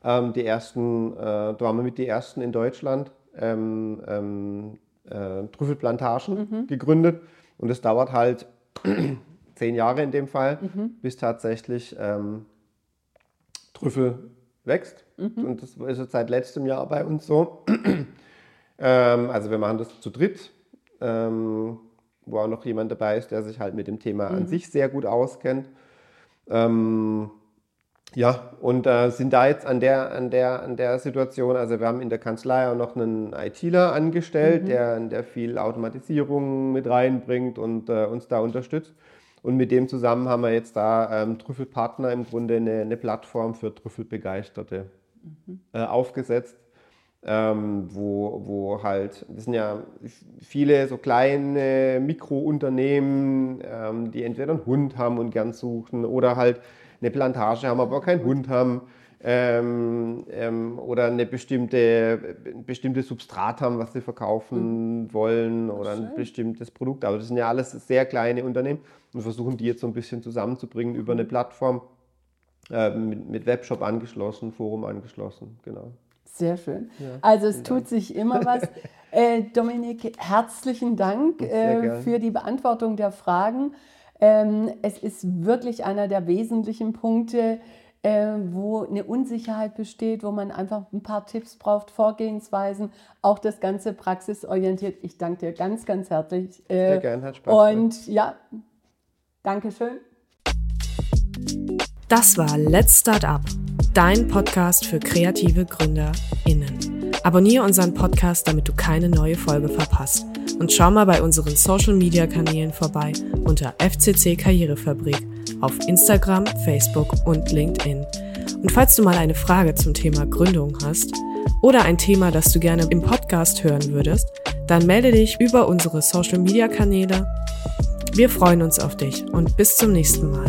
ähm, die ersten, äh, da waren wir mit die ersten in Deutschland, ähm, äh, Trüffelplantagen mhm. gegründet. Und es dauert halt zehn Jahre in dem Fall, mhm. bis tatsächlich Trüffel wächst. Mhm. Und das ist jetzt seit letztem Jahr bei uns so. ähm, also wir machen das zu dritt, ähm, wo auch noch jemand dabei ist, der sich halt mit dem Thema mhm. an sich sehr gut auskennt. Ähm, ja, und äh, sind da jetzt an der, an, der, an der Situation, also wir haben in der Kanzlei auch noch einen ITler angestellt, mhm. der, der viel Automatisierung mit reinbringt und äh, uns da unterstützt. Und mit dem zusammen haben wir jetzt da ähm, Trüffelpartner im Grunde eine, eine Plattform für Trüffelbegeisterte mhm. äh, aufgesetzt, ähm, wo, wo halt, das sind ja viele so kleine Mikrounternehmen, ähm, die entweder einen Hund haben und gern suchen oder halt eine Plantage haben, aber keinen Hund haben ähm, ähm, oder eine bestimmte, ein bestimmtes Substrat haben, was sie verkaufen mhm. wollen oder ein bestimmtes Produkt. Aber das sind ja alles sehr kleine Unternehmen und versuchen die jetzt so ein bisschen zusammenzubringen über eine mhm. Plattform äh, mit, mit, Webshop angeschlossen, Forum angeschlossen, genau. Sehr schön. Ja, also es tut Dank. sich immer was. äh, Dominik, herzlichen Dank äh, für die Beantwortung der Fragen. Ähm, es ist wirklich einer der wesentlichen Punkte, äh, wo eine Unsicherheit besteht, wo man einfach ein paar Tipps braucht, Vorgehensweisen, auch das Ganze praxisorientiert. Ich danke dir ganz, ganz herzlich. Äh, Sehr gerne, hat Spaß. Und ja, Dankeschön. Das war Let's Start Up, dein Podcast für kreative GründerInnen. Abonniere unseren Podcast, damit du keine neue Folge verpasst. Und schau mal bei unseren Social Media Kanälen vorbei unter FCC Karrierefabrik auf Instagram, Facebook und LinkedIn. Und falls du mal eine Frage zum Thema Gründung hast oder ein Thema, das du gerne im Podcast hören würdest, dann melde dich über unsere Social Media Kanäle. Wir freuen uns auf dich und bis zum nächsten Mal.